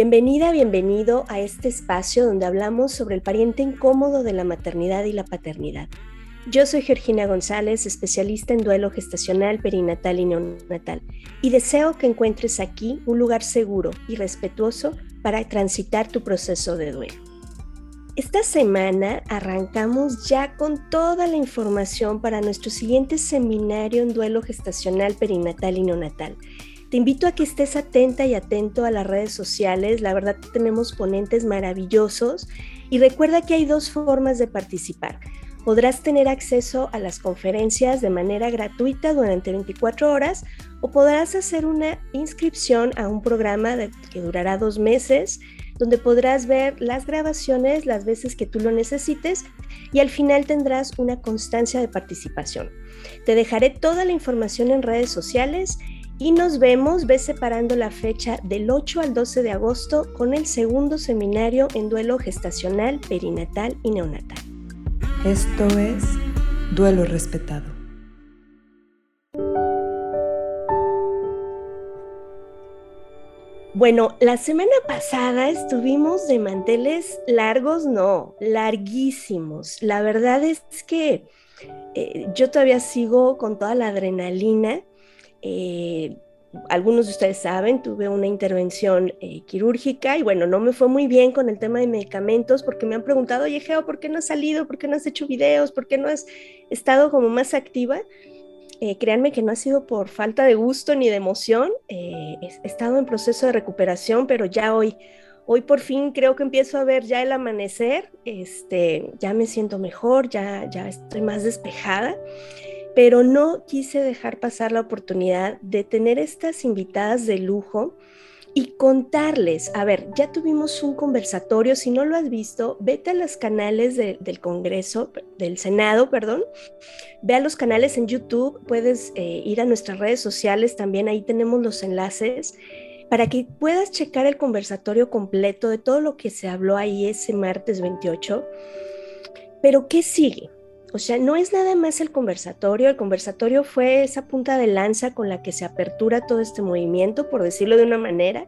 Bienvenida, bienvenido a este espacio donde hablamos sobre el pariente incómodo de la maternidad y la paternidad. Yo soy Georgina González, especialista en duelo gestacional, perinatal y neonatal, y deseo que encuentres aquí un lugar seguro y respetuoso para transitar tu proceso de duelo. Esta semana arrancamos ya con toda la información para nuestro siguiente seminario en duelo gestacional, perinatal y neonatal te invito a que estés atenta y atento a las redes sociales. La verdad tenemos ponentes maravillosos y recuerda que hay dos formas de participar. Podrás tener acceso a las conferencias de manera gratuita durante 24 horas o podrás hacer una inscripción a un programa que durará dos meses donde podrás ver las grabaciones las veces que tú lo necesites y al final tendrás una constancia de participación. Te dejaré toda la información en redes sociales y nos vemos, ves separando la fecha del 8 al 12 de agosto con el segundo seminario en duelo gestacional, perinatal y neonatal. Esto es Duelo Respetado. Bueno, la semana pasada estuvimos de manteles largos, no, larguísimos. La verdad es que eh, yo todavía sigo con toda la adrenalina eh, algunos de ustedes saben, tuve una intervención eh, quirúrgica y bueno, no me fue muy bien con el tema de medicamentos porque me han preguntado, oye, Geo, ¿por qué no has salido? ¿Por qué no has hecho videos? ¿Por qué no has estado como más activa? Eh, créanme que no ha sido por falta de gusto ni de emoción. he estado en proceso de recuperación, pero ya hoy, hoy por fin creo que empiezo a ver ya el amanecer. Este, ya me siento mejor, ya, ya estoy más despejada pero no quise dejar pasar la oportunidad de tener estas invitadas de lujo y contarles, a ver, ya tuvimos un conversatorio, si no lo has visto, vete a los canales del Congreso, del Senado, perdón, ve a los canales en YouTube, puedes eh, ir a nuestras redes sociales, también ahí tenemos los enlaces para que puedas checar el conversatorio completo de todo lo que se habló ahí ese martes 28. Pero, ¿qué sigue? O sea, no es nada más el conversatorio, el conversatorio fue esa punta de lanza con la que se apertura todo este movimiento, por decirlo de una manera,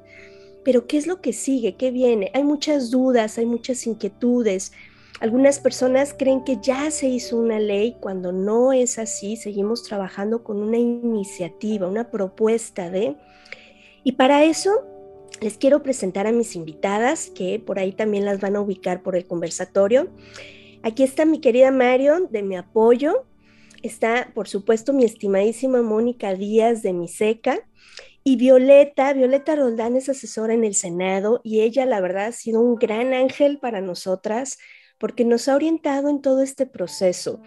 pero ¿qué es lo que sigue? ¿Qué viene? Hay muchas dudas, hay muchas inquietudes. Algunas personas creen que ya se hizo una ley cuando no es así, seguimos trabajando con una iniciativa, una propuesta de... Y para eso les quiero presentar a mis invitadas, que por ahí también las van a ubicar por el conversatorio. Aquí está mi querida Marion de mi apoyo. Está, por supuesto, mi estimadísima Mónica Díaz de Miseca. Y Violeta, Violeta Roldán es asesora en el Senado y ella, la verdad, ha sido un gran ángel para nosotras porque nos ha orientado en todo este proceso.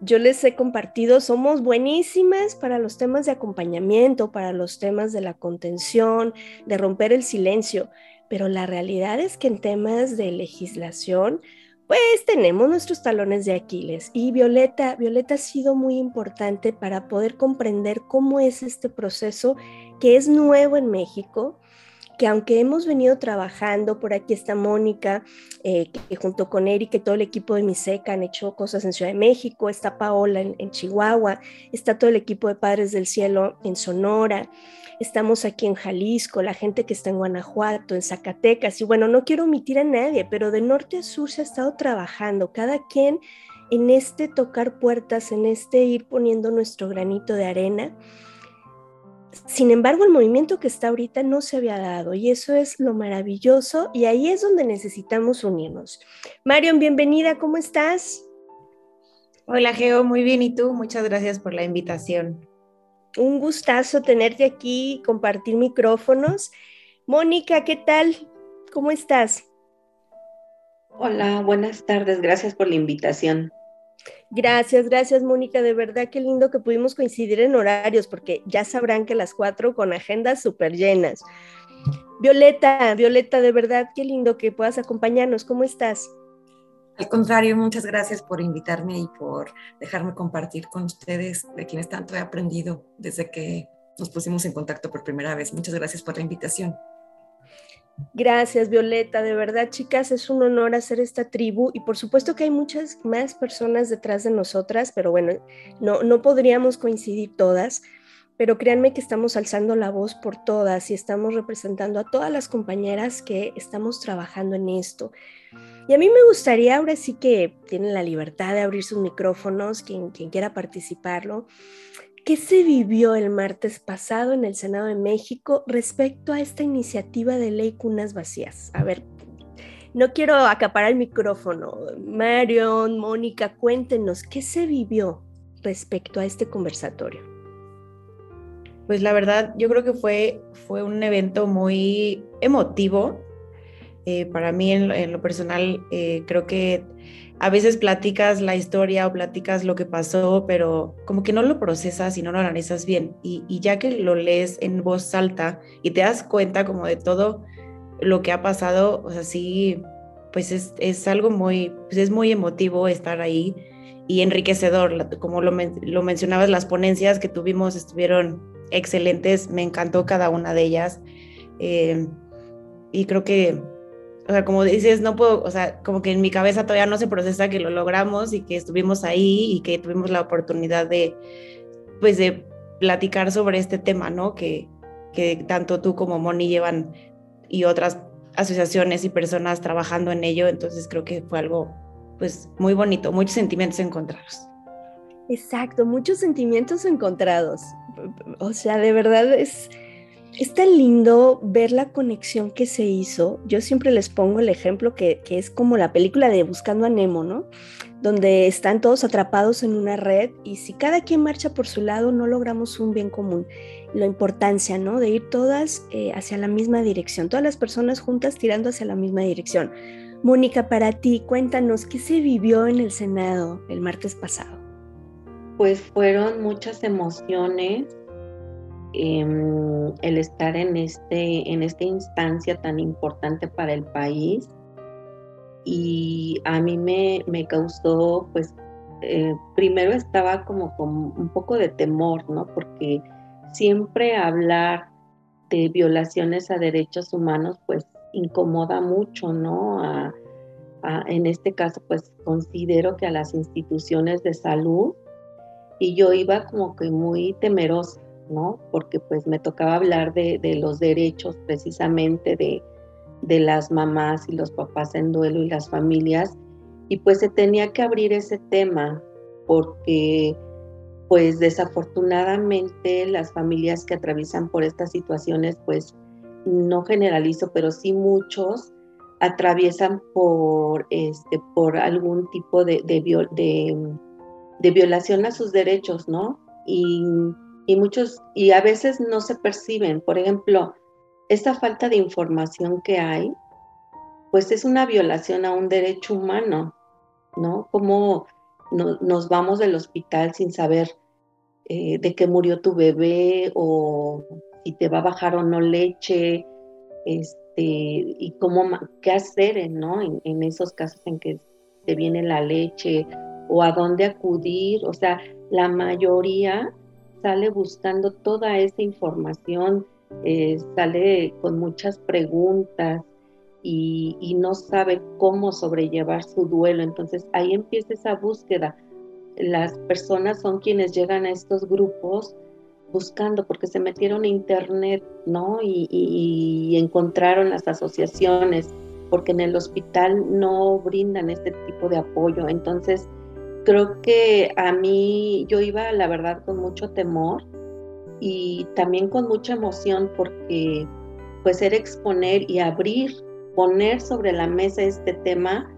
Yo les he compartido, somos buenísimas para los temas de acompañamiento, para los temas de la contención, de romper el silencio, pero la realidad es que en temas de legislación, pues tenemos nuestros talones de Aquiles. Y Violeta, Violeta ha sido muy importante para poder comprender cómo es este proceso que es nuevo en México, que aunque hemos venido trabajando, por aquí está Mónica, eh, que, junto con Eric y todo el equipo de Miseca han hecho cosas en Ciudad de México, está Paola en Chihuahua, está todo el equipo de Padres del Cielo en Sonora, estamos aquí en Jalisco, la gente que está en Guanajuato, en Zacatecas, y bueno, no quiero omitir a nadie, pero de norte a sur se ha estado trabajando, cada quien en este tocar puertas, en este ir poniendo nuestro granito de arena. Sin embargo, el movimiento que está ahorita no se había dado y eso es lo maravilloso y ahí es donde necesitamos unirnos. Marion, bienvenida, ¿cómo estás? Hola Geo, muy bien. ¿Y tú? Muchas gracias por la invitación un gustazo tenerte aquí, compartir micrófonos. Mónica, ¿qué tal? ¿Cómo estás? Hola, buenas tardes, gracias por la invitación. Gracias, gracias Mónica, de verdad qué lindo que pudimos coincidir en horarios, porque ya sabrán que las cuatro con agendas súper llenas. Violeta, Violeta, de verdad qué lindo que puedas acompañarnos, ¿cómo estás? Al contrario, muchas gracias por invitarme y por dejarme compartir con ustedes, de quienes tanto he aprendido desde que nos pusimos en contacto por primera vez. Muchas gracias por la invitación. Gracias, Violeta. De verdad, chicas, es un honor hacer esta tribu y por supuesto que hay muchas más personas detrás de nosotras, pero bueno, no, no podríamos coincidir todas. Pero créanme que estamos alzando la voz por todas y estamos representando a todas las compañeras que estamos trabajando en esto. Y a mí me gustaría, ahora sí que tienen la libertad de abrir sus micrófonos, quien, quiera participarlo, ¿qué se vivió el martes pasado en el Senado de México respecto a esta iniciativa de ley Cunas Vacías? A ver, no quiero acaparar el micrófono. Marion, Mónica, cuéntenos, ¿qué se vivió respecto a este conversatorio? Pues la verdad yo creo que fue, fue un evento muy emotivo. Eh, para mí en, lo personal eh, creo que a veces platicas la historia o platicas lo que pasó, pero como que no lo procesas y no lo analizas bien. Y, ya que lo lees en voz alta y te das cuenta como de todo lo que ha pasado, o sea, sí, pues es, es algo muy, pues es muy emotivo estar ahí y enriquecedor. Como lo, lo mencionabas, las ponencias que tuvimos estuvieron excelentes, me encantó cada una de ellas. Eh, y creo que, o sea, como dices, no puedo, o sea, como que en mi cabeza todavía no se procesa que lo logramos y que estuvimos ahí y que tuvimos la oportunidad de, pues, de platicar sobre este tema, ¿no? Que, que tanto tú como Moni llevan y otras asociaciones y personas trabajando en ello, entonces creo que fue algo, pues, muy bonito, muchos sentimientos encontrados. Exacto, muchos sentimientos encontrados. O sea, de verdad es, es tan lindo ver la conexión que se hizo. Yo siempre les pongo el ejemplo que, que, es como la película de Buscando a Nemo, ¿no? Donde están todos atrapados en una red y si cada quien marcha por su lado no logramos un bien común. La importancia, ¿no? De ir todas eh, hacia la misma dirección, todas las personas juntas tirando hacia la misma dirección. Mónica, para ti, cuéntanos qué se vivió en el Senado el martes pasado pues fueron muchas emociones em, el estar en, este, en esta instancia tan importante para el país y a mí me, causó, pues, eh, primero estaba como con un poco de temor, ¿no? Porque siempre hablar de violaciones a derechos humanos, pues, incomoda mucho, ¿no? en este caso, pues, considero que a las instituciones de salud y yo iba como que muy temerosa, ¿no? Porque pues me tocaba hablar de, los derechos precisamente de, de las mamás y los papás en duelo y las familias, y pues se tenía que abrir ese tema porque pues desafortunadamente las familias que atraviesan por estas situaciones pues no generalizo, pero sí muchos atraviesan por este por algún tipo de, de, de de violación a sus derechos, ¿no? Y, muchos, y a veces no se perciben. Por ejemplo, esta falta de información que hay, pues es una violación a un derecho humano, ¿no? Como nos vamos del hospital sin saber eh, de qué murió tu bebé o si te va a bajar o no leche, este, y cómo, qué hacer, ¿no? En, en esos casos en que te viene la leche o a dónde acudir. O sea, la mayoría sale buscando toda esa información, eh, sale con muchas preguntas y, no sabe cómo sobrellevar su duelo. Entonces ahí empieza esa búsqueda. Las personas son quienes llegan a estos grupos buscando porque se metieron a internet, ¿no? y encontraron las asociaciones, porque en el hospital no brindan este tipo de apoyo. Entonces, creo que a mí yo iba, la verdad, con mucho temor y también con mucha emoción porque pues era exponer y abrir, poner sobre la mesa este tema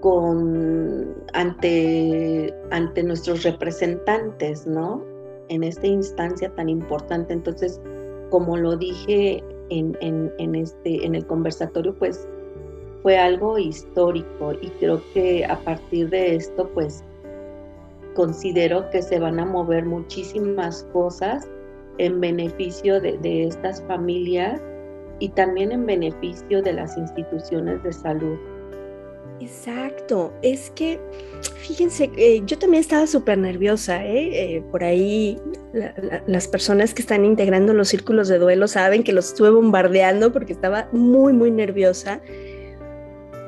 con ante, ante nuestros representantes, ¿no? En esta instancia tan importante. Entonces, como lo dije en, en, este, en el conversatorio, pues fue algo histórico y creo que a partir de esto, pues considero que se van a mover muchísimas cosas en beneficio de, estas familias y también en beneficio de las instituciones de salud. Exacto, es que fíjense, eh, yo también estaba súper nerviosa, ¿eh? Eh, por ahí las personas que están integrando los círculos de duelo saben que los estuve bombardeando porque estaba muy, muy nerviosa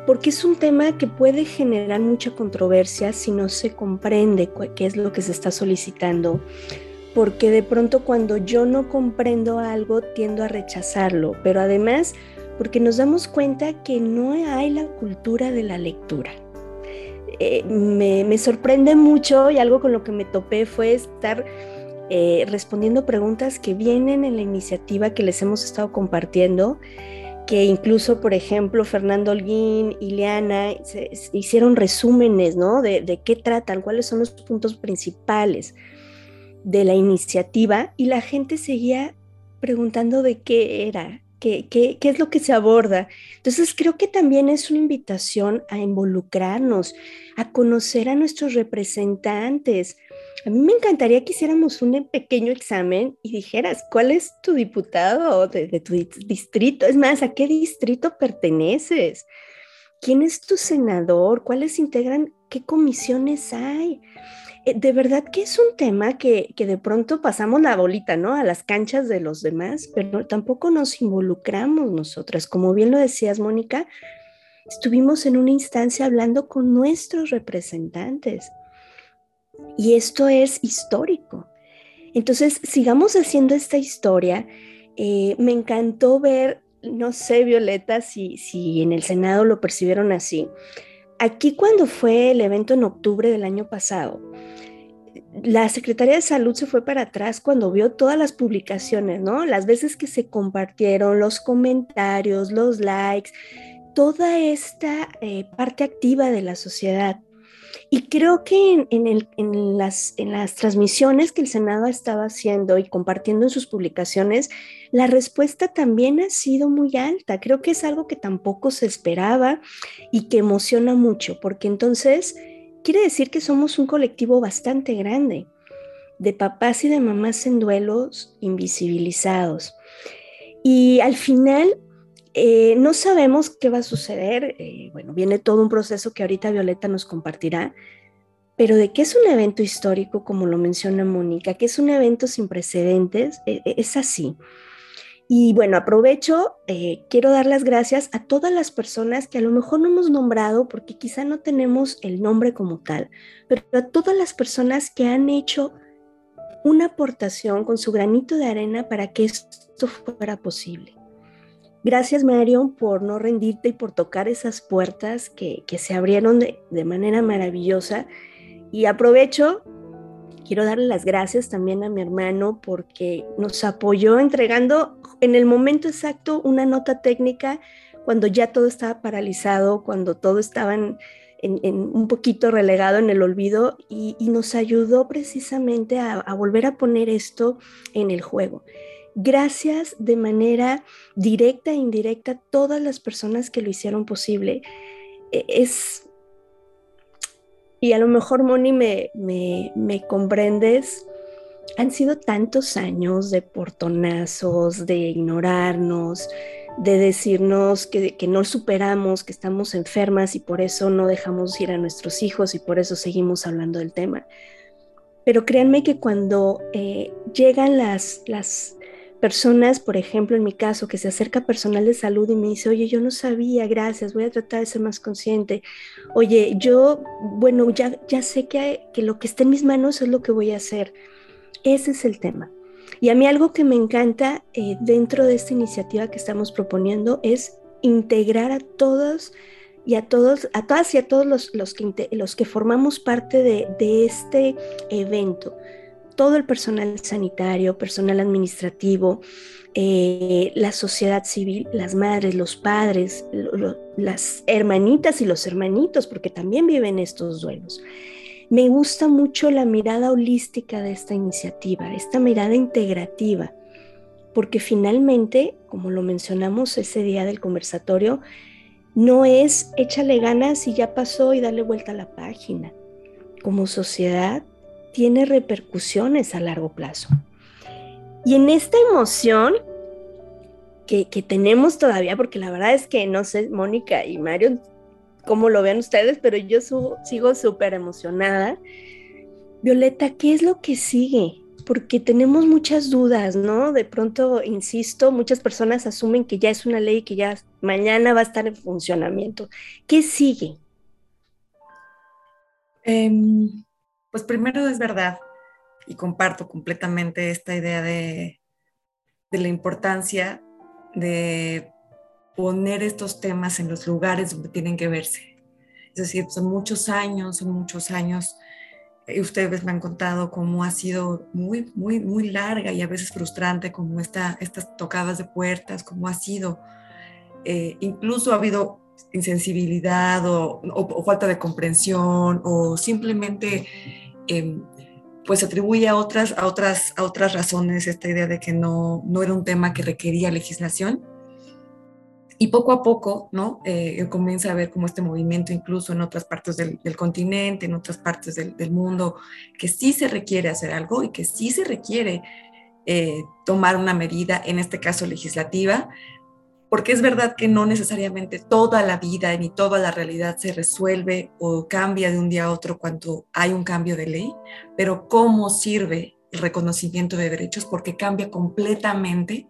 porque es un tema que puede generar mucha controversia si no se comprende qué es lo que se está solicitando, porque de pronto cuando yo no comprendo algo tiendo a rechazarlo, pero además porque nos damos cuenta que no hay la cultura de la lectura. Eh, me, sorprende mucho y algo con lo que me topé fue estar eh, respondiendo preguntas que vienen en la iniciativa que les hemos estado compartiendo, que incluso, por ejemplo, Fernando Holguín y Leana hicieron resúmenes, ¿no? De, de qué tratan, cuáles son los puntos principales de la iniciativa y la gente seguía preguntando de qué era, qué, qué, qué, es lo que se aborda. Entonces creo que también es una invitación a involucrarnos, a conocer a nuestros representantes. A mí me encantaría que hiciéramos un pequeño examen y dijeras, ¿cuál es tu diputado de, de tu distrito? Es más, ¿a qué distrito perteneces? ¿Quién es tu senador? ¿Cuáles integran? ¿Qué comisiones hay? Eh, de verdad que es un tema que, que, de pronto pasamos la bolita, ¿no? A las canchas de los demás, pero tampoco nos involucramos nosotras. Como bien lo decías, Mónica, estuvimos en una instancia hablando con nuestros representantes. Y esto es histórico. Entonces, sigamos haciendo esta historia. Eh, me encantó ver, no sé, Violeta, si, si en el Senado lo percibieron así. Aquí cuando fue el evento en octubre del año pasado, la Secretaría de Salud se fue para atrás cuando vio todas las publicaciones, ¿no? Las veces que se compartieron, los comentarios, los likes, toda esta eh, parte activa de la sociedad. Y creo que en, las, las transmisiones que el Senado estaba haciendo y compartiendo en sus publicaciones, la respuesta también ha sido muy alta. Creo que es algo que tampoco se esperaba y que emociona mucho, porque entonces quiere decir que somos un colectivo bastante grande de papás y de mamás en duelos invisibilizados. Y al final eh, no sabemos qué va a suceder. Eh, bueno, viene todo un proceso que ahorita Violeta nos compartirá, pero de que es un evento histórico, como lo menciona Mónica, que es un evento sin precedentes, e, e, es así. Y bueno, aprovecho, eh, quiero dar las gracias a todas las personas que a lo mejor no hemos nombrado porque quizá no tenemos el nombre como tal, pero a todas las personas que han hecho una aportación con su granito de arena para que esto fuera posible. Gracias, Marion, por no rendirte y por tocar esas puertas que, se abrieron de, de manera maravillosa. Y aprovecho quiero darle las gracias también a mi hermano porque nos apoyó entregando en el momento exacto una nota técnica cuando ya todo estaba paralizado, cuando todo estaba en, un poquito relegado en el olvido y, nos ayudó precisamente a, volver a poner esto en el juego. Gracias de manera directa e indirecta a todas las personas que lo hicieron posible. E, es, y a lo mejor, Moni, me, me, comprendes. Han sido tantos años de portonazos, de ignorarnos, de decirnos que, que, no superamos, que estamos enfermas y por eso no dejamos ir a nuestros hijos y por eso seguimos hablando del tema. Pero créanme que cuando eh, llegan las, las personas, por ejemplo, en mi caso, que se acerca personal de salud y me dice, oye, yo no sabía, gracias, voy a tratar de ser más consciente. Oye, yo, bueno, ya, ya sé que, que lo que está en mis manos es lo que voy a hacer. Ese es el tema. Y a mí algo que me encanta eh, dentro de esta iniciativa que estamos proponiendo es integrar a todos y a todos, a todas y a todos los, los, que, los que formamos parte de, de este evento todo el personal sanitario, personal administrativo, eh, la sociedad civil, las madres, los padres, las hermanitas y los hermanitos, porque también viven estos duelos. Me gusta mucho la mirada holística de esta iniciativa, esta mirada integrativa, porque finalmente, como lo mencionamos ese día del conversatorio, no es échale ganas y ya pasó y darle vuelta a la página. Como sociedad tiene repercusiones a largo plazo. Y en esta emoción que, tenemos todavía, porque la verdad es que no sé, Mónica y Mario, cómo lo vean ustedes, pero yo sigo súper emocionada. Violeta, ¿qué es lo que sigue? Porque tenemos muchas dudas, ¿no? De pronto, insisto, muchas personas asumen que ya es una ley que ya mañana va a estar en funcionamiento. ¿Qué sigue? Em, pues primero es verdad, y comparto completamente esta idea de, de la importancia de poner estos temas en los lugares donde tienen que verse. Es decir, son muchos años, son muchos años. Y ustedes me han contado cómo ha sido muy, muy, muy larga y a veces frustrante, como esta, estas tocadas de puertas, cómo ha sido. Eh, incluso ha habido insensibilidad o, falta de comprensión o simplemente eh, pues atribuye a otras, a, otras, a otras razones esta idea de que no, no era un tema que requería legislación. Y poco a poco, ¿no? Eh, comienza a ver como este movimiento incluso en otras partes del, continente, en otras partes del, del, mundo, que sí se requiere hacer algo y que sí se requiere eh, tomar una medida, en este caso legislativa, porque es verdad que no necesariamente toda la vida ni toda la realidad se resuelve o cambia de un día a otro cuando hay un cambio de ley, pero cómo sirve el reconocimiento de derechos porque cambia completamente,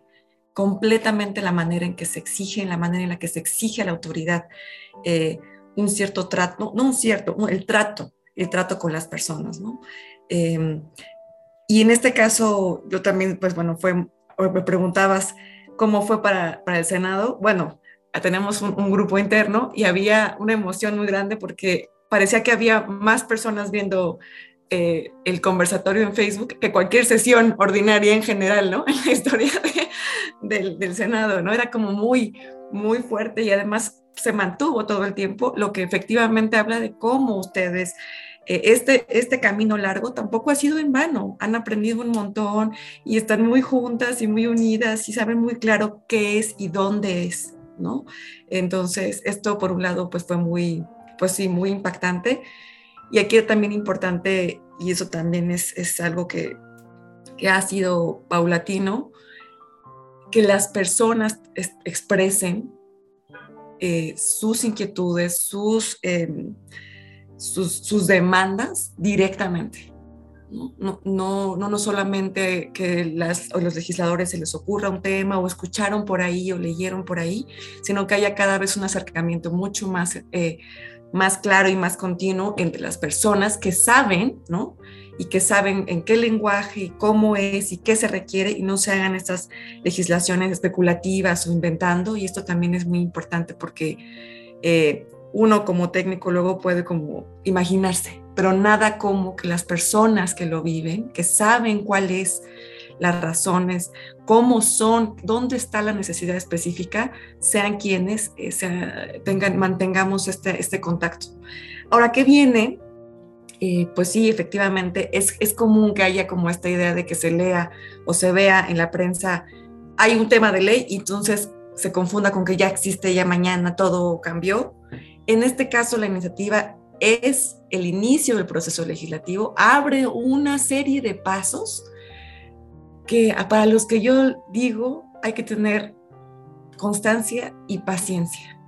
completamente la manera en que se exige, la manera en la que se exige a la autoridad eh, un cierto trato, no, un cierto, el trato, el trato con las personas, ¿no? Em, y en este caso, yo también, pues bueno, fue, me preguntabas, cómo fue para, para el Senado, bueno, tenemos un, grupo interno y había una emoción muy grande porque parecía que había más personas viendo eh, el conversatorio en Facebook que cualquier sesión ordinaria en general, ¿no? En la historia del, Senado, ¿no? Era como muy, muy fuerte y además se mantuvo todo el tiempo, lo que efectivamente habla de cómo ustedes este, este camino largo tampoco ha sido en vano. Han aprendido un montón y están muy juntas y muy unidas y saben muy claro qué es y dónde es, ¿no? Entonces, esto por un lado, pues fue muy, pues sí, muy impactante. Y aquí también importante, y eso también es, es algo que, que ha sido paulatino, que las personas expresen eh, sus inquietudes, sus... Em, sus, demandas directamente. ¿no? No, no, no, solamente que las, los legisladores se les ocurra un tema o escucharon por ahí o leyeron por ahí, sino que haya cada vez un acercamiento mucho más, eh, más claro y más continuo entre las personas que saben, ¿no? Y que saben en qué lenguaje y cómo es y qué se requiere y no se hagan estas legislaciones especulativas o inventando. Y esto también es muy importante porque eh, uno como técnico luego puede como imaginarse, pero nada como que las personas que lo viven, que saben cuáles las razones, cómo son, dónde está la necesidad específica, sean quienes eh, tengan, mantengamos este, este contacto. Ahora, ¿qué viene? Eh, pues sí, efectivamente, es, es común que haya como esta idea de que se lea o se vea en la prensa, hay un tema de ley y entonces se confunda con que ya existe, ya mañana todo cambió. En este caso, la iniciativa es el inicio del proceso legislativo, abre una serie de pasos que para los que yo digo hay que tener constancia y paciencia.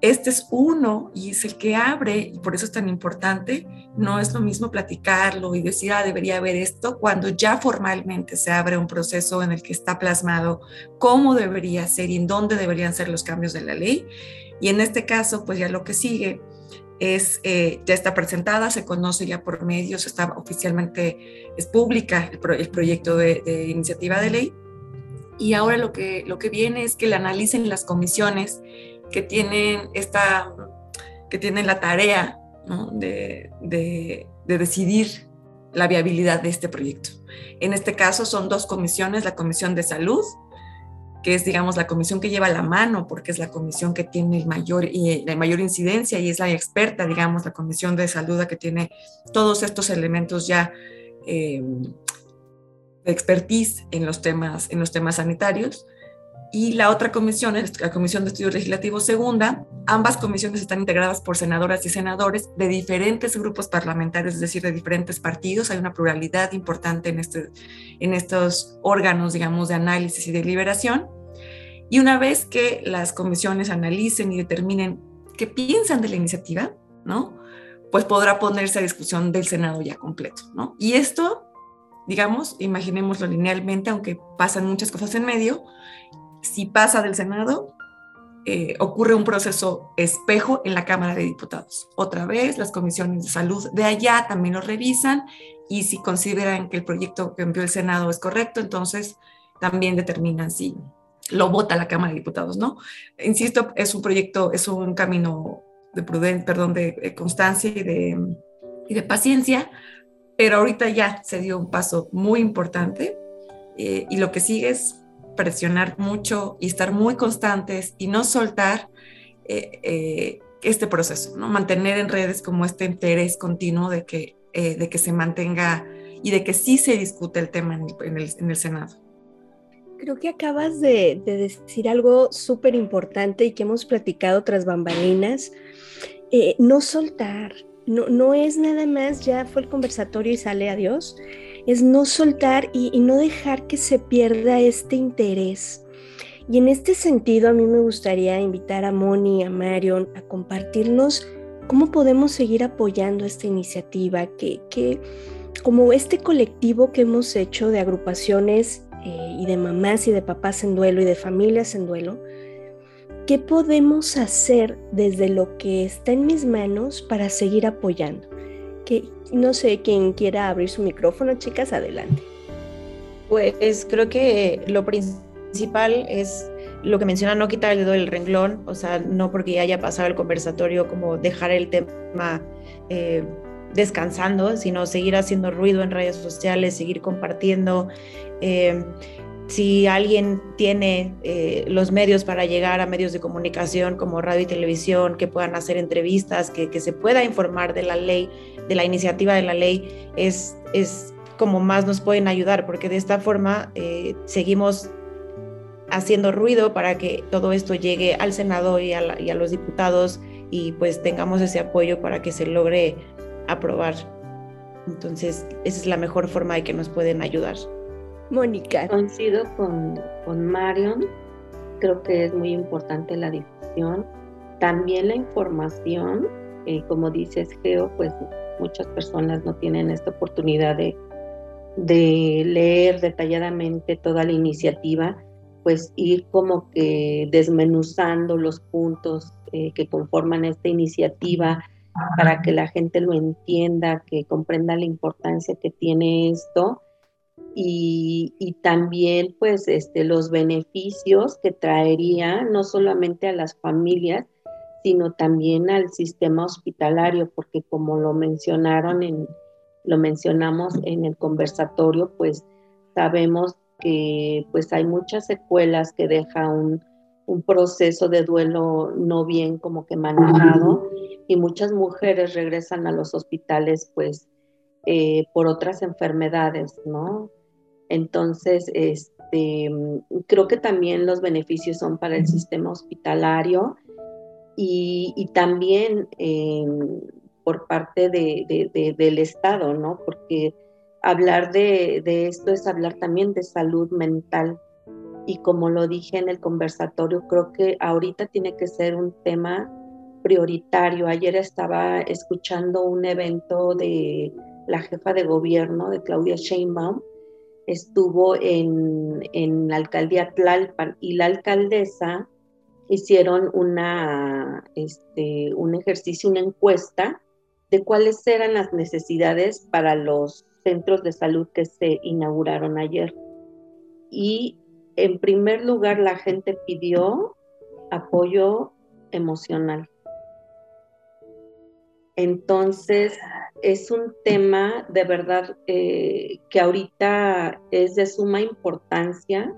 Este es uno y es el que abre, y por eso es tan importante, no es lo mismo platicarlo y decir, ah, debería haber esto, cuando ya formalmente se abre un proceso en el que está plasmado cómo debería ser y en dónde deberían ser los cambios de la ley. Y en este caso, pues ya lo que sigue es, eh, ya está presentada, se conoce ya por medios, está oficialmente, es pública el, proyecto de, iniciativa de ley. Y ahora lo que, lo que viene es que la analicen las comisiones que tienen, esta, que tienen la tarea de, de, de decidir la viabilidad de este proyecto. En este caso son dos comisiones, la Comisión de Salud que es, digamos, la comisión que lleva la mano, porque es la comisión que tiene el mayor, y la mayor incidencia y es la experta, digamos, la comisión de salud que tiene todos estos elementos ya eh, de expertise en los, temas, en los temas sanitarios. Y la otra comisión es la Comisión de Estudios Legislativos Segunda. Ambas comisiones están integradas por senadoras y senadores de diferentes grupos parlamentarios, es decir, de diferentes partidos. Hay una pluralidad importante en, este, en estos órganos, digamos, de análisis y deliberación. Y una vez que las comisiones analicen y determinen qué piensan de la iniciativa, ¿no? Pues podrá ponerse a discusión del Senado ya completo, ¿no? Y esto, digamos, imaginémoslo linealmente, aunque pasan muchas cosas en medio, si pasa del Senado, eh, ocurre un proceso espejo en la Cámara de Diputados. Otra vez, las comisiones de salud de allá también lo revisan y si consideran que el proyecto que envió el Senado es correcto, entonces también determinan si lo vota la Cámara de Diputados, ¿no? Insisto, es un proyecto, es un camino de prudencia, perdón, de, constancia y de, y de paciencia, pero ahorita ya se dio un paso muy importante eh, y lo que sigue es presionar mucho y estar muy constantes y no soltar eh, eh, este proceso, ¿no? mantener en redes como este interés continuo de que, de que se mantenga y de que sí se discute el tema en el, en el, Senado. Creo que acabas de, de decir algo súper importante y que hemos platicado tras bambalinas. no soltar, no, no es nada más, ya fue el conversatorio y sale adiós es no soltar y, no dejar que se pierda este interés. Y en este sentido, a mí me gustaría invitar a Moni y a Marion a compartirnos cómo podemos seguir apoyando esta iniciativa, que, que como este colectivo que hemos hecho de agrupaciones eh, y de mamás y de papás en duelo y de familias en duelo, ¿qué podemos hacer desde lo que está en mis manos para seguir apoyando? no sé, quién quiera abrir su micrófono, chicas, adelante. Pues creo que lo principal es lo que menciona, no quitar el dedo del renglón, o sea, no porque ya haya pasado el conversatorio, como dejar el tema eh, descansando, sino seguir haciendo ruido en redes sociales, seguir compartiendo. Eh, si alguien tiene eh, los medios para llegar a medios de comunicación como radio y televisión, que puedan hacer entrevistas, que, se pueda informar de la ley, de la iniciativa de la ley, es, es como más nos pueden ayudar, porque de esta forma eh, seguimos haciendo ruido para que todo esto llegue al Senado y a, y a los diputados y pues tengamos ese apoyo para que se logre aprobar. Entonces, esa es la mejor forma de que nos pueden ayudar. Mónica. Coincido con, con Marion, creo que es muy importante la difusión. También la información, eh, como dices Geo, pues muchas personas no tienen esta oportunidad de, de leer detalladamente toda la iniciativa, pues ir como que desmenuzando los puntos eh, que conforman esta iniciativa para que la gente lo entienda, que comprenda la importancia que tiene esto y, también pues este, los beneficios que traería no solamente a las familias, sino también al sistema hospitalario, porque como lo mencionaron en, lo mencionamos en el conversatorio, pues sabemos que pues hay muchas secuelas que deja un, un proceso de duelo no bien como que manejado y muchas mujeres regresan a los hospitales pues eh, por otras enfermedades, ¿no? Entonces, este, creo que también los beneficios son para el sistema hospitalario y, también em, por parte del Estado, ¿no? Porque hablar de, esto es hablar también de salud mental. Y como lo dije en el conversatorio, creo que ahorita tiene que ser un tema prioritario. Ayer estaba escuchando un evento de la jefa de gobierno, de Claudia Sheinbaum, estuvo en, la alcaldía Tlalpan y la alcaldesa hicieron una, este, un ejercicio, una encuesta de cuáles eran las necesidades para los centros de salud que se inauguraron ayer. Y en primer lugar la gente pidió apoyo emocional. Entonces, es un tema de verdad eh, que ahorita es de suma importancia.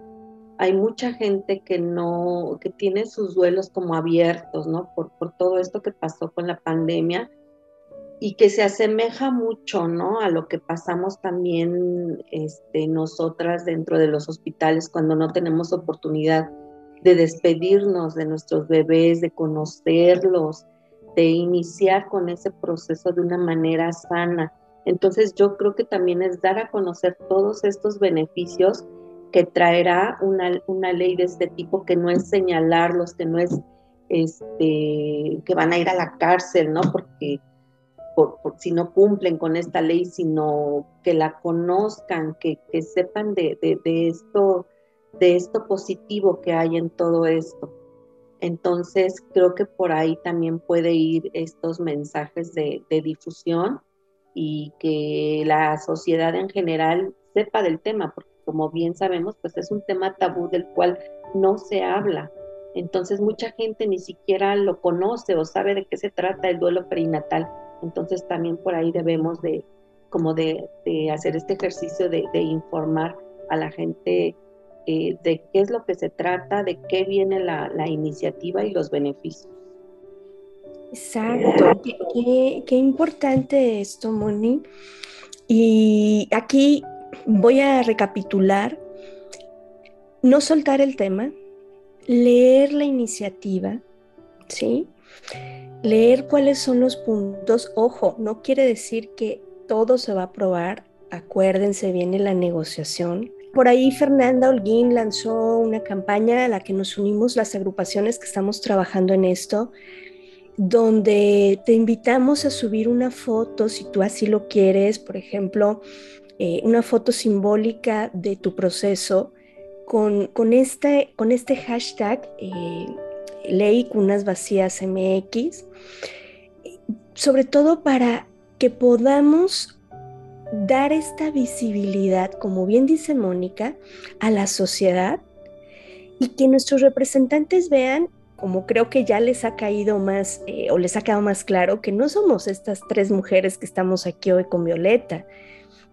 Hay mucha gente que no, que tiene sus duelos como abiertos, ¿no? Por, por todo esto que pasó con la pandemia y que se asemeja mucho, ¿no? A lo que pasamos también este, nosotras dentro de los hospitales cuando no tenemos oportunidad de despedirnos de nuestros bebés, de conocerlos, de iniciar con ese proceso de una manera sana. Entonces yo creo que también es dar a conocer todos estos beneficios que traerá una, una ley de este tipo, que no es señalarlos, que no es este, que van a ir a la cárcel, ¿no? Porque por, si no cumplen con esta ley, sino que la conozcan, que, que sepan de, de, esto, de esto positivo que hay en todo esto. Entonces, creo que por ahí también puede ir estos mensajes de, difusión y que la sociedad en general sepa del tema, porque como bien sabemos, pues es un tema tabú del cual no se habla. Entonces, mucha gente ni siquiera lo conoce o sabe de qué se trata el duelo perinatal. Entonces, también por ahí debemos de, como de, hacer este ejercicio de, de informar a la gente eh, de qué es lo que se trata, de qué viene la, iniciativa y los beneficios. Exacto, qué, qué, importante esto, Moni. Y aquí voy a recapitular, no soltar el tema, leer la iniciativa, ¿sí? Leer cuáles son los puntos. Ojo, no quiere decir que todo se va a aprobar. Acuérdense, viene la negociación. Por ahí Fernanda Holguín lanzó una campaña a la que nos unimos las agrupaciones que estamos trabajando en esto, donde te invitamos a subir una foto, si tú así lo quieres, por ejemplo, eh, una foto simbólica de tu proceso con, con, este, con este hashtag eh, Ley Vacías MX, sobre todo para que podamos dar esta visibilidad, como bien dice Mónica, a la sociedad y que nuestros representantes vean, como creo que ya les ha caído más eh, o les ha quedado más claro, que no somos estas tres mujeres que estamos aquí hoy con Violeta,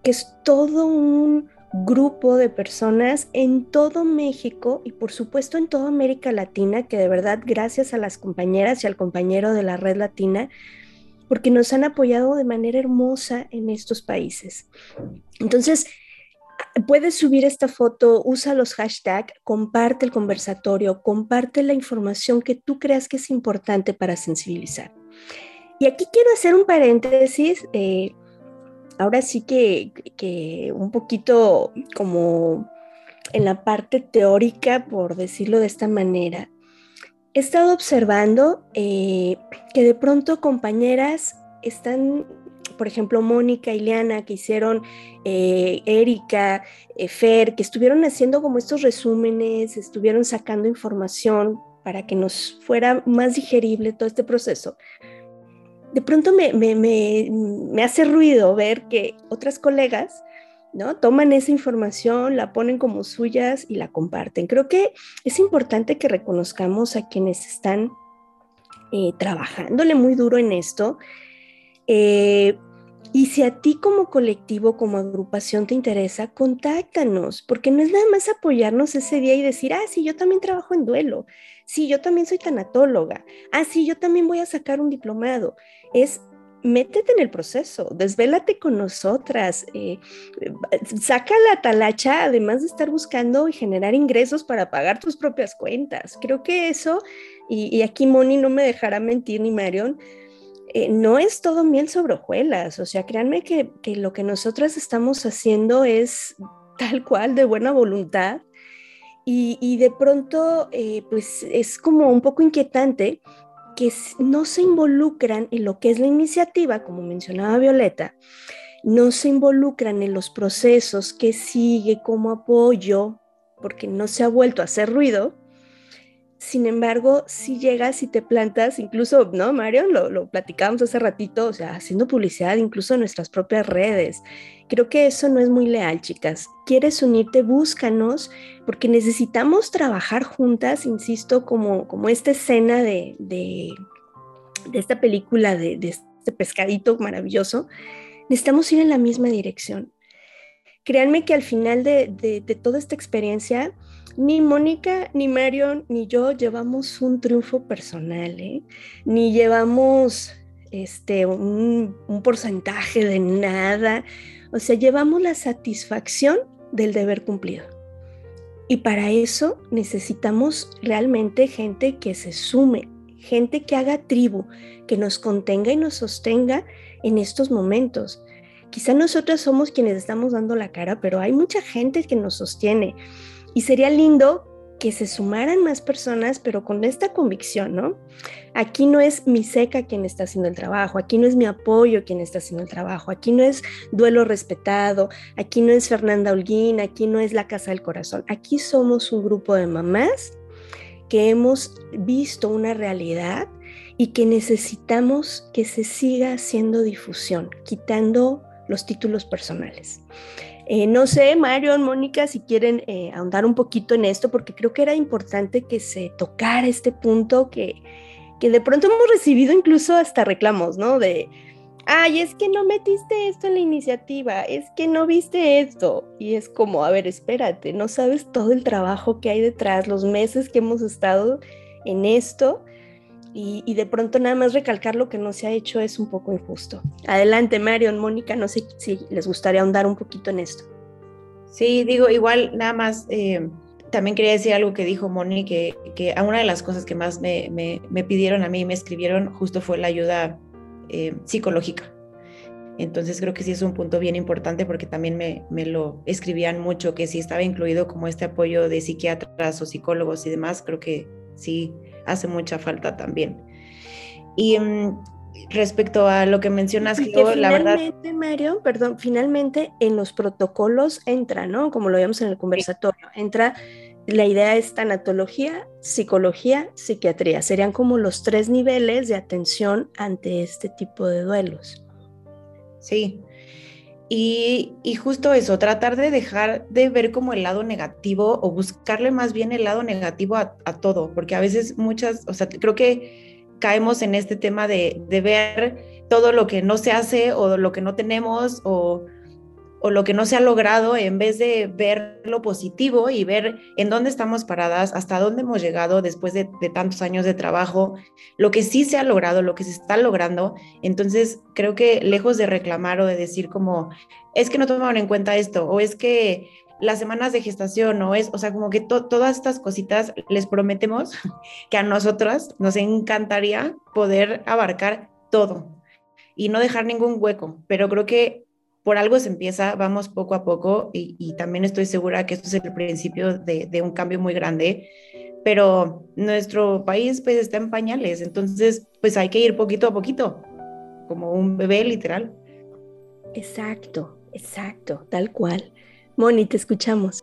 que es todo un grupo de personas en todo México y por supuesto en toda América Latina, que de verdad gracias a las compañeras y al compañero de la red latina, porque nos han apoyado de manera hermosa en estos países. Entonces, puedes subir esta foto, usa los hashtags, comparte el conversatorio, comparte la información que tú creas que es importante para sensibilizar. Y aquí quiero hacer un paréntesis, eh, ahora sí que, que un poquito como en la parte teórica, por decirlo de esta manera, he estado observando eh, que de pronto compañeras están, por ejemplo, Mónica y Liana, que hicieron, eh, Erika, eh, Fer, que estuvieron haciendo como estos resúmenes, estuvieron sacando información para que nos fuera más digerible todo este proceso. De pronto me, me hace ruido ver que otras colegas ¿no? Toman esa información, la ponen como suyas y la comparten. Creo que es importante que reconozcamos a quienes están eh, trabajándole muy duro en esto. Eh, y si a ti como colectivo, como agrupación te interesa, contáctanos, porque no es nada más apoyarnos ese día y decir, ah, sí, yo también trabajo en duelo, sí, yo también soy tanatóloga, ah, sí, yo también voy a sacar un diplomado. Es métete en el proceso, desvélate con nosotras, eh, saca la talacha, además de estar buscando y generar ingresos para pagar tus propias cuentas. Creo que eso, y, aquí Moni no me dejará mentir ni Marion, eh, no es todo miel sobre hojuelas, o sea, créanme que, lo que nosotras estamos haciendo es tal cual de buena voluntad. Y, de pronto, eh, pues es como un poco inquietante que no se involucran en lo que es la iniciativa, como mencionaba Violeta, no se involucran en los procesos que sigue como apoyo, porque no se ha vuelto a hacer ruido. Sin embargo, si llegas y te plantas, incluso, ¿no, Mario? Lo, lo platicábamos hace ratito, o sea, haciendo publicidad incluso en nuestras propias redes. Creo que eso no es muy leal, chicas. ¿Quieres unirte? Búscanos, porque necesitamos trabajar juntas, insisto, como, como esta escena de, de, esta película, de, de este pescadito maravilloso. Necesitamos ir en la misma dirección. Créanme que al final de, de, toda esta experiencia, ni Mónica, ni Marion, ni yo llevamos un triunfo personal, ¿eh? ni llevamos este, un, porcentaje de nada. O sea, llevamos la satisfacción del deber cumplido. Y para eso necesitamos realmente gente que se sume, gente que haga tribu, que nos contenga y nos sostenga en estos momentos. Quizá nosotras somos quienes estamos dando la cara, pero hay mucha gente que nos sostiene. Y sería lindo que se sumaran más personas, pero con esta convicción, ¿no? Aquí no es mi seca quien está haciendo el trabajo, aquí no es mi apoyo quien está haciendo el trabajo, aquí no es duelo respetado, aquí no es Fernanda Holguín, aquí no es la Casa del Corazón, aquí somos un grupo de mamás que hemos visto una realidad y que necesitamos que se siga haciendo difusión, quitando los títulos personales. Eh, no sé, Mario, Mónica, si quieren eh, ahondar un poquito en esto, porque creo que era importante que se tocara este punto que, que de pronto hemos recibido incluso hasta reclamos, ¿no? De, ay, es que no metiste esto en la iniciativa, es que no viste esto. Y es como, a ver, espérate, no sabes todo el trabajo que hay detrás, los meses que hemos estado en esto y, de pronto nada más recalcar lo que no se ha hecho es un poco injusto. Adelante, Marion, Mónica, no sé si les gustaría ahondar un poquito en esto. Sí, digo, igual nada más, eh, también quería decir algo que dijo Moni, que, que una de las cosas que más me, me, pidieron a mí y me escribieron justo fue la ayuda eh, psicológica. Entonces creo que sí es un punto bien importante porque también me, me, lo escribían mucho, que si estaba incluido como este apoyo de psiquiatras o psicólogos y demás, creo que sí hace mucha falta también. Y mm, respecto a lo que mencionas, la verdad... Mario, perdón, finalmente en los protocolos entra, ¿no? Como lo vemos en el conversatorio, entra la idea es tanatología, psicología, psiquiatría. Serían como los tres niveles de atención ante este tipo de duelos. Sí, y, justo eso, tratar de dejar de ver como el lado negativo o buscarle más bien el lado negativo a, todo, porque a veces muchas, o sea, creo que caemos en este tema de, de ver todo lo que no se hace o lo que no tenemos o, o lo que no se ha logrado en vez de ver lo positivo y ver en dónde estamos paradas, hasta dónde hemos llegado después de, tantos años de trabajo, lo que sí se ha logrado, lo que se está logrando. Entonces, creo que lejos de reclamar o de decir como, es que no tomaron en cuenta esto, o es que las semanas de gestación, o es, o sea, como que todas estas cositas les prometemos que a nosotras nos encantaría poder abarcar todo y no dejar ningún hueco, pero creo que por algo se empieza, vamos poco a poco y, también estoy segura que esto es el principio de, un cambio muy grande, pero nuestro país pues está en pañales, entonces pues hay que ir poquito a poquito, como un bebé literal. Exacto, exacto, tal cual. Moni, te escuchamos.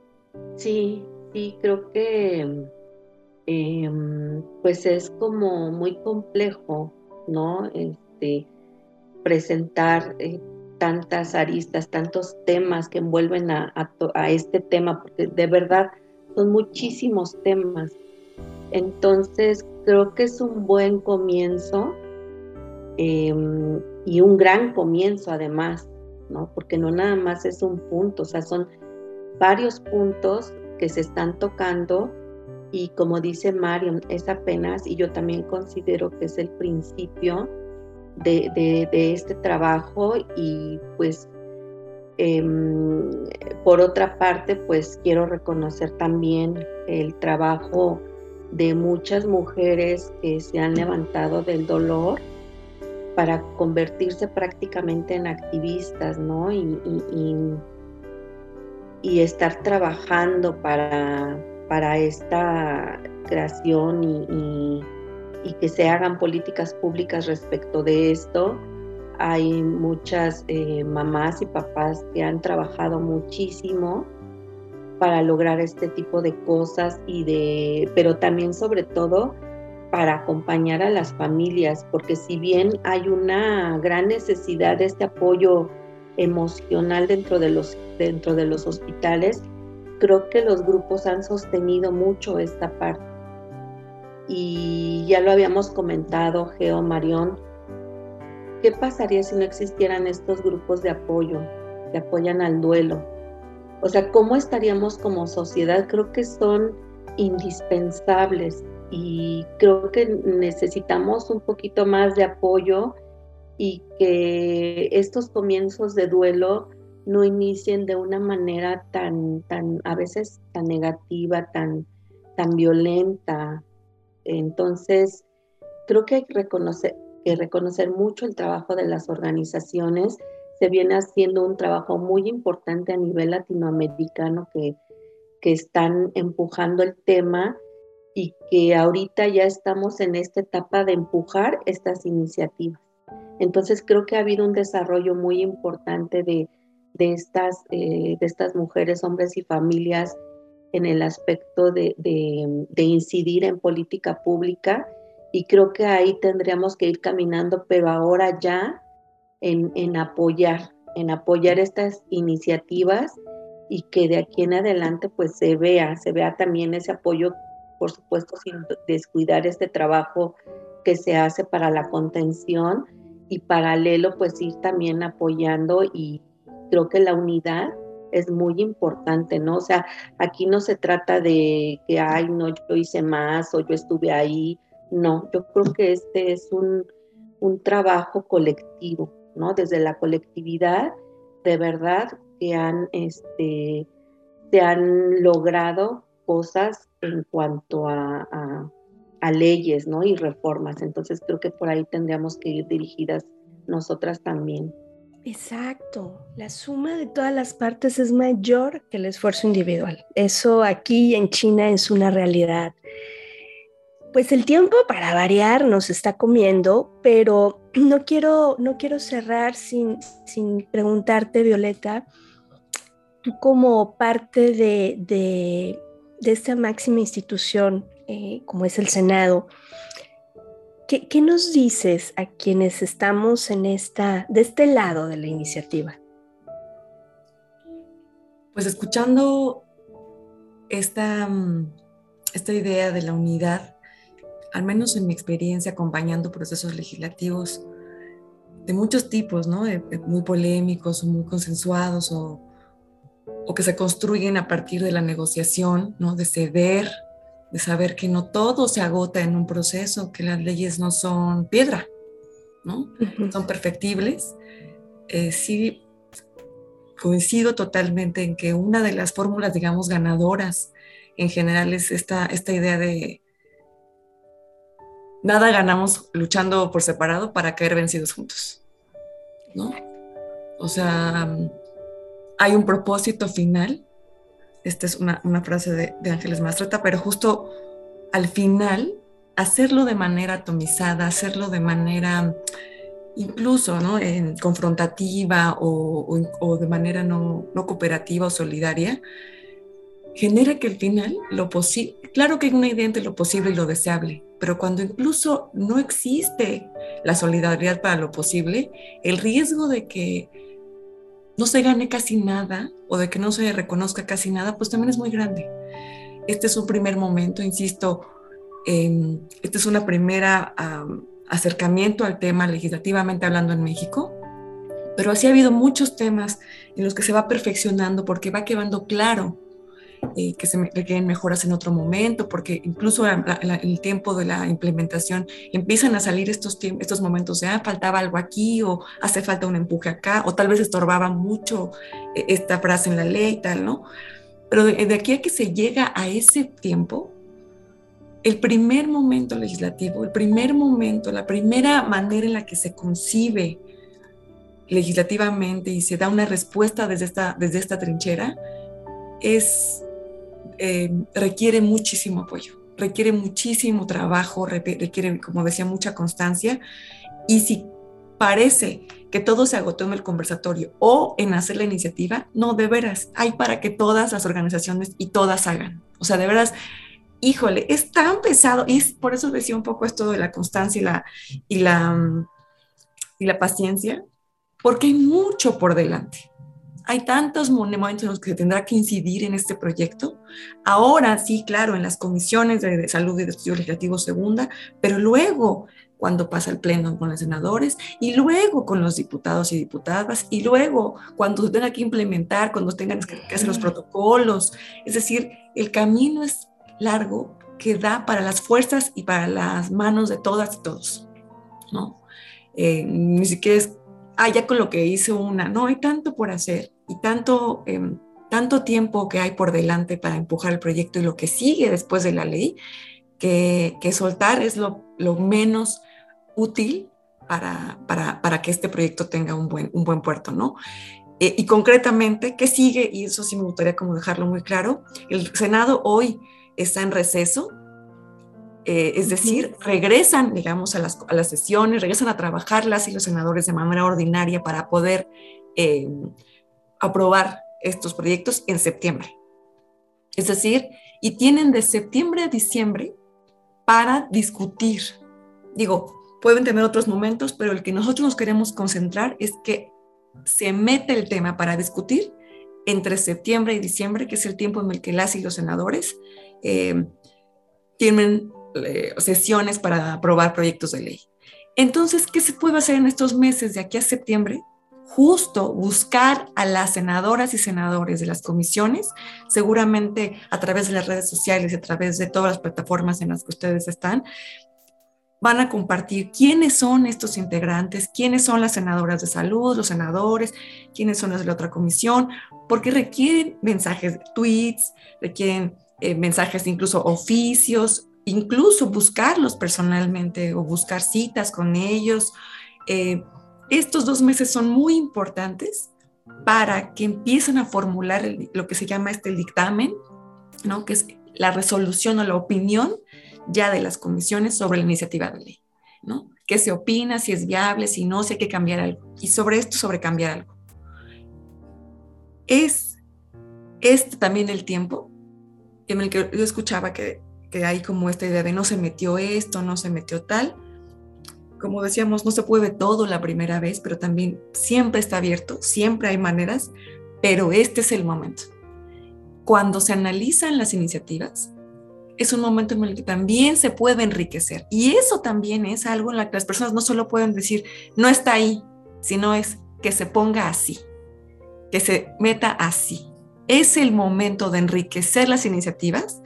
Sí, sí, creo que em, pues es como muy complejo, ¿no? Este, presentar eh, tantas aristas, tantos temas que envuelven a, este tema, porque de verdad son muchísimos temas. Entonces, creo que es un buen comienzo em, y un gran comienzo además, ¿no? Porque no nada más es un punto, o sea, son varios puntos que se están tocando y como dice Marion, es apenas, y yo también considero que es el principio de, este trabajo y pues em, por otra parte pues quiero reconocer también el trabajo de muchas mujeres que se han levantado del dolor para convertirse prácticamente en activistas, ¿no? Y, y, estar trabajando para, para esta creación y, y que se hagan políticas públicas respecto de esto. Hay muchas eh, mamás y papás que han trabajado muchísimo para lograr este tipo de cosas y de, pero también sobre todo para acompañar a las familias, porque si bien hay una gran necesidad de este apoyo emocional dentro de los, dentro de los hospitales, creo que los grupos han sostenido mucho esta parte y ya lo habíamos comentado, Geo Marión, ¿qué pasaría si no existieran estos grupos de apoyo que apoyan al duelo? O sea, ¿cómo estaríamos como sociedad? Creo que son indispensables y creo que necesitamos un poquito más de apoyo y que estos comienzos de duelo no inicien de una manera tan, tan, a veces tan negativa, tan, tan violenta, entonces, creo que hay que reconocer, mucho el trabajo de las organizaciones. Se viene haciendo un trabajo muy importante a nivel latinoamericano que, que están empujando el tema y que ahorita ya estamos en esta etapa de empujar estas iniciativas. Entonces creo que ha habido un desarrollo muy importante de, de estas, eh, de estas mujeres, hombres y familias en el aspecto de, incidir en política pública y creo que ahí tendríamos que ir caminando, pero ahora ya en, apoyar, en apoyar estas iniciativas y que de aquí en adelante pues se vea, se vea también ese apoyo, por supuesto, sin descuidar este trabajo que se hace para la contención y paralelo pues ir también apoyando y creo que la unidad es muy importante, ¿no? O sea, aquí no se trata de que, ay, no, yo hice más o yo estuve ahí, no, yo creo que este es un, trabajo colectivo, ¿no? Desde la colectividad, de verdad que han, este, se han logrado cosas en cuanto a, a leyes, ¿no? Y reformas. Entonces creo que por ahí tendríamos que ir dirigidas nosotras también. Exacto, la suma de todas las partes es mayor que el esfuerzo individual. Eso aquí en China es una realidad. Pues el tiempo para variar nos está comiendo, pero no quiero, no quiero cerrar sin, sin preguntarte, Violeta, tú como parte de, de, esta máxima institución eh, como es el Senado, ¿Qué, nos dices a quienes estamos en esta, de este lado de la iniciativa? Pues escuchando esta, mm, esta idea de la unidad, al menos en mi experiencia acompañando procesos legislativos de muchos tipos, ¿no? muy polémicos o muy consensuados o, o, que se construyen a partir de la negociación, ¿no? de ceder de saber que no todo se agota en un proceso, que las leyes no son piedra, ¿no? Son perfectibles. Eh, sí, coincido totalmente en que una de las fórmulas, digamos, ganadoras en general es esta, esta idea de nada ganamos luchando por separado para caer vencidos juntos, ¿no? O sea, hay un propósito final esta es una, frase de, Ángeles Mastreta, pero justo al final, hacerlo de manera atomizada, hacerlo de manera incluso ¿no? en confrontativa o, de manera no, cooperativa o solidaria, genera que al final lo posible, claro que hay una idea entre lo posible y lo deseable, pero cuando incluso no existe la solidaridad para lo posible, el riesgo de que no se gane casi nada o de que no se reconozca casi nada, pues también es muy grande. Este es un primer momento, insisto, este es una primera acercamiento al tema legislativamente hablando en México, pero así ha habido muchos temas en los que se va perfeccionando porque va quedando claro eh, que se requieren mejoras en otro momento, porque incluso en, el tiempo de la implementación empiezan a salir estos, estos momentos de, ah, faltaba algo aquí, o hace falta un empuje acá, o tal vez estorbaba mucho eh, esta frase en la ley y tal, ¿no? Pero de, de aquí a que se llega a ese tiempo, el primer momento legislativo, el primer momento, la primera manera en la que se concibe legislativamente y se da una respuesta desde esta, desde esta trinchera, es eh, requiere muchísimo apoyo, requiere muchísimo trabajo, requiere, como decía, mucha constancia. Y si parece que todo se agotó en el conversatorio o en hacer la iniciativa, no, de veras, hay para que todas las organizaciones y todas hagan. O sea, de veras, híjole, es tan pesado y por eso decía un poco esto de la constancia y la, y la, y la paciencia, porque hay mucho por delante hay tantos momentos en los que se tendrá que incidir en este proyecto. Ahora sí, claro, en las comisiones de, salud y de estudios legislativos segunda, pero luego cuando pasa el pleno con los senadores y luego con los diputados y diputadas y luego cuando se tenga que implementar, cuando tengan que hacer los protocolos. Es decir, el camino es largo que da para las fuerzas y para las manos de todas y todos, ¿no? Eh, ni siquiera es ah, ya con lo que hice una, no, hay tanto por hacer y tanto, em, tanto tiempo que hay por delante para empujar el proyecto y lo que sigue después de la ley, que, que soltar es lo, lo menos útil para, para, para, que este proyecto tenga un buen, un buen puerto, ¿no? Eh, y concretamente, ¿qué sigue? Y eso sí me gustaría como dejarlo muy claro. El Senado hoy está en receso, eh, es decir, regresan, digamos, a las, a las, sesiones, regresan a trabajarlas y los senadores de manera ordinaria para poder eh, aprobar estos proyectos en septiembre. Es decir, y tienen de septiembre a diciembre para discutir. Digo, pueden tener otros momentos, pero el que nosotros nos queremos concentrar es que se mete el tema para discutir entre septiembre y diciembre, que es el tiempo en el que las y los senadores eh, tienen eh, sesiones para aprobar proyectos de ley. Entonces, ¿qué se puede hacer en estos meses de aquí a septiembre? Justo buscar a las senadoras y senadores de las comisiones, seguramente a través de las redes sociales, a través de todas las plataformas en las que ustedes están, van a compartir quiénes son estos integrantes, quiénes son las senadoras de salud, los senadores, quiénes son las de la otra comisión, porque requieren mensajes, tweets, requieren eh, mensajes incluso oficios, incluso buscarlos personalmente o buscar citas con ellos. Eh, estos dos meses son muy importantes para que empiecen a formular lo que se llama este dictamen, ¿no? que es la resolución o la opinión ya de las comisiones sobre la iniciativa de ley, ¿no? ¿Qué se opina? Si es viable, si no, si hay que cambiar algo. Y sobre esto, sobre cambiar algo. Es este también el tiempo en el que yo escuchaba que, que hay como esta idea de no se metió esto, no se metió tal. Como decíamos, no se puede todo la primera vez, pero también siempre está abierto, siempre hay maneras, pero este es el momento. Cuando se analizan las iniciativas, es un momento en el que también se puede enriquecer. Y eso también es algo en lo que las personas no solo pueden decir, no está ahí, sino es que se ponga así, que se meta así. Es el momento de enriquecer las iniciativas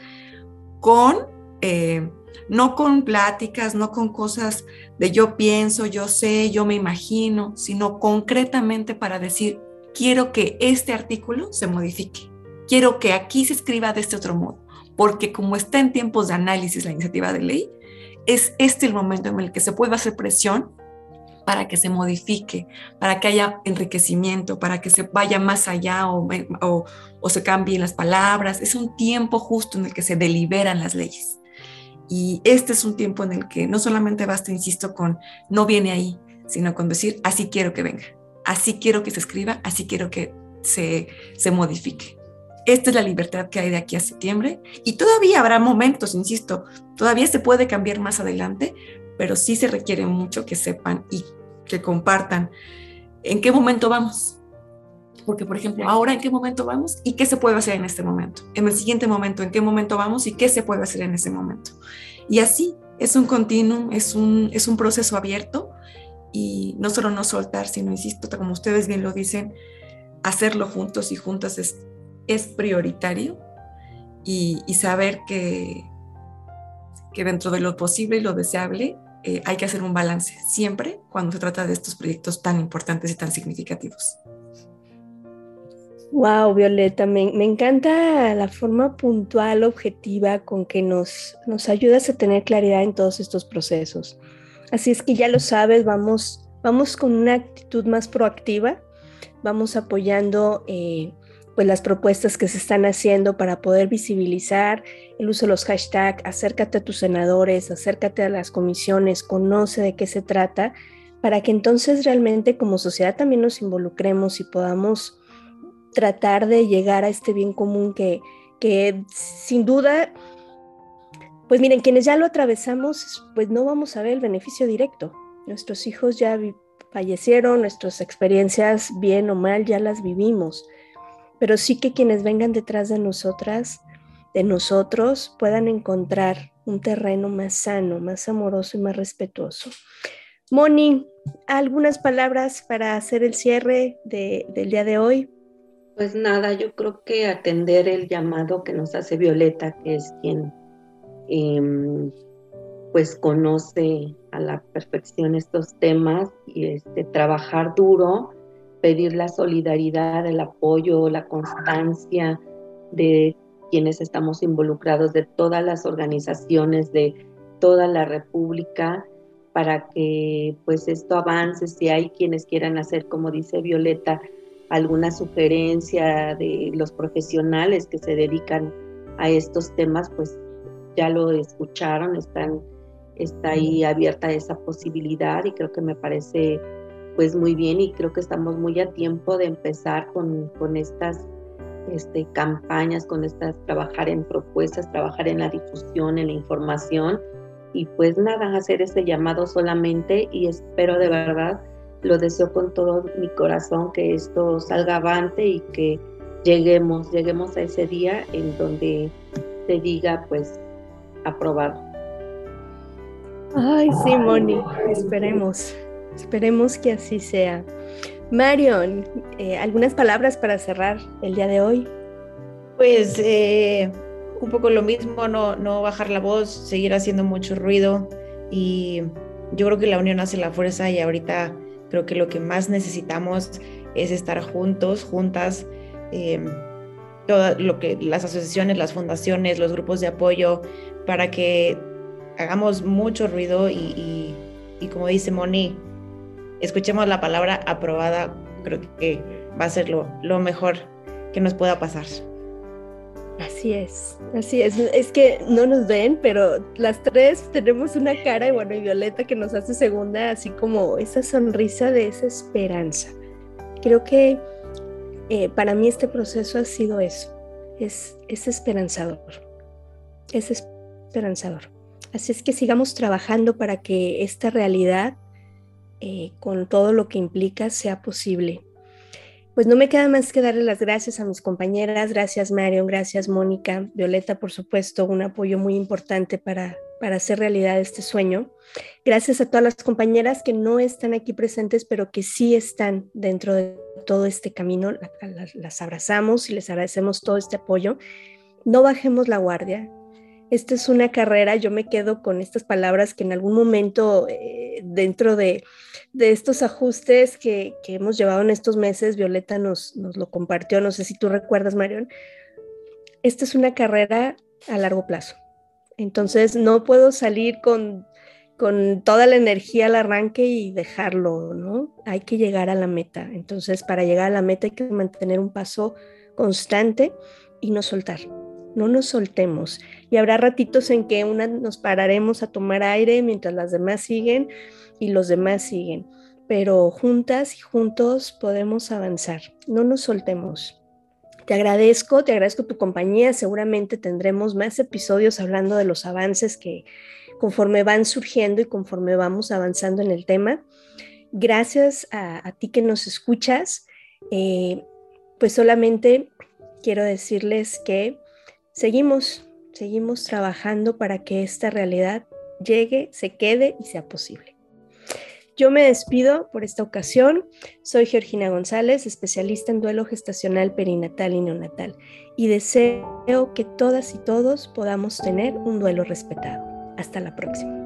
con, eh, no con pláticas, no con cosas de yo pienso, yo sé, yo me imagino, sino concretamente para decir, quiero que este artículo se modifique, quiero que aquí se escriba de este otro modo porque como está en tiempos de análisis la iniciativa de ley, es este el momento en el que se puede hacer presión para que se modifique, para que haya enriquecimiento, para que se vaya más allá o, se cambien las palabras. Es un tiempo justo en el que se deliberan las leyes. Y este es un tiempo en el que no solamente basta, insisto, con no viene ahí, sino con decir, así quiero que venga, así quiero que se escriba, así quiero que se, se modifique. Esta es la libertad que hay de aquí a septiembre y todavía habrá momentos, insisto, todavía se puede cambiar más adelante, pero sí se requiere mucho que sepan y que compartan en qué momento vamos. Porque, por ejemplo, ahora en qué momento vamos y qué se puede hacer en este momento. En el siguiente momento, en qué momento vamos y qué se puede hacer en ese momento. Y así es un continuum, es un, es un proceso abierto y no solo no soltar, sino, insisto, como ustedes bien lo dicen, hacerlo juntos y juntas es es prioritario y, saber que, que dentro de lo posible y lo deseable eh, hay que hacer un balance siempre cuando se trata de estos proyectos tan importantes y tan significativos. Wow, Violeta, me, encanta la forma puntual, objetiva con que nos, nos ayudas a tener claridad en todos estos procesos. Así es que ya lo sabes, vamos, vamos con una actitud más proactiva, vamos apoyando eh, pues las propuestas que se están haciendo para poder visibilizar el uso de los hashtags, acércate a tus senadores, acércate a las comisiones, conoce de qué se trata, para que entonces realmente como sociedad también nos involucremos y podamos tratar de llegar a este bien común que, que sin duda, pues miren, quienes ya lo atravesamos, pues no vamos a ver el beneficio directo. Nuestros hijos ya fallecieron, nuestras experiencias, bien o mal, ya las vivimos pero sí que quienes vengan detrás de nosotras, de nosotros, puedan encontrar un terreno más sano, más amoroso y más respetuoso. Moni, algunas palabras para hacer el cierre del día de hoy. Pues nada, yo creo que atender el llamado que nos hace Violeta, que es quien em, pues conoce a la perfección estos temas y este, trabajar duro pedir la solidaridad, el apoyo, la constancia de quienes estamos involucrados, de todas las organizaciones, de toda la República, para que pues esto avance, si hay quienes quieran hacer, como dice Violeta, alguna sugerencia de los profesionales que se dedican a estos temas, pues ya lo escucharon, están, está ahí abierta esa posibilidad y creo que me parece pues muy bien y creo que estamos muy a tiempo de empezar con, con estas este, campañas, con estas, trabajar en propuestas, trabajar en la difusión, en la información y pues nada, hacer ese llamado solamente y espero de verdad, lo deseo con todo mi corazón que esto salga avante y que lleguemos, lleguemos a ese día en donde se diga pues aprobado. Ay, sí, Moni, esperemos, esperemos que así sea. Marion, eh, ¿algunas palabras para cerrar el día de hoy? Pues eh, un poco lo mismo, no, no bajar la voz, seguir haciendo mucho ruido y yo creo que la unión hace la fuerza y ahorita creo que lo que más necesitamos es estar juntos, juntas, eh, todo lo que las asociaciones, las fundaciones, los grupos de apoyo, para que hagamos mucho ruido y, como dice Moni, escuchemos la palabra aprobada, creo que va a ser lo, lo mejor que nos pueda pasar. Así es, así es. Es que no nos ven, pero las tres tenemos una cara, y bueno, y Violeta que nos hace segunda, así como esa sonrisa de esa esperanza. Creo que eh, para mí este proceso ha sido eso, es, es esperanzador, es esperanzador. Así es que sigamos trabajando para que esta realidad, eh, con todo lo que implica, sea posible. Pues no me queda más que darle las gracias a mis compañeras, gracias Marion, gracias Mónica, Violeta, por supuesto, un apoyo muy importante para, para hacer realidad este sueño. Gracias a todas las compañeras que no están aquí presentes, pero que sí están dentro de todo este camino. Las abrazamos y les agradecemos todo este apoyo. No bajemos la guardia, esta es una carrera, yo me quedo con estas palabras que en algún momento eh, dentro de, estos ajustes que, hemos llevado en estos meses, Violeta nos, nos lo compartió, no sé si tú recuerdas, Marion, esta es una carrera a largo plazo. Entonces no puedo salir con, con toda la energía al arranque y dejarlo, ¿no? Hay que llegar a la meta. Entonces para llegar a la meta hay que mantener un paso constante y no soltar no nos soltemos. Y habrá ratitos en que una nos pararemos a tomar aire mientras las demás siguen y los demás siguen. Pero juntas y juntos podemos avanzar. No nos soltemos. Te agradezco, te agradezco tu compañía. Seguramente tendremos más episodios hablando de los avances que conforme van surgiendo y conforme vamos avanzando en el tema. Gracias a, ti que nos escuchas. Eh, pues solamente quiero decirles que seguimos, seguimos trabajando para que esta realidad llegue, se quede y sea posible. Yo me despido por esta ocasión. Soy Georgina González, especialista en duelo gestacional perinatal y neonatal, y deseo que todas y todos podamos tener un duelo respetado. Hasta la próxima.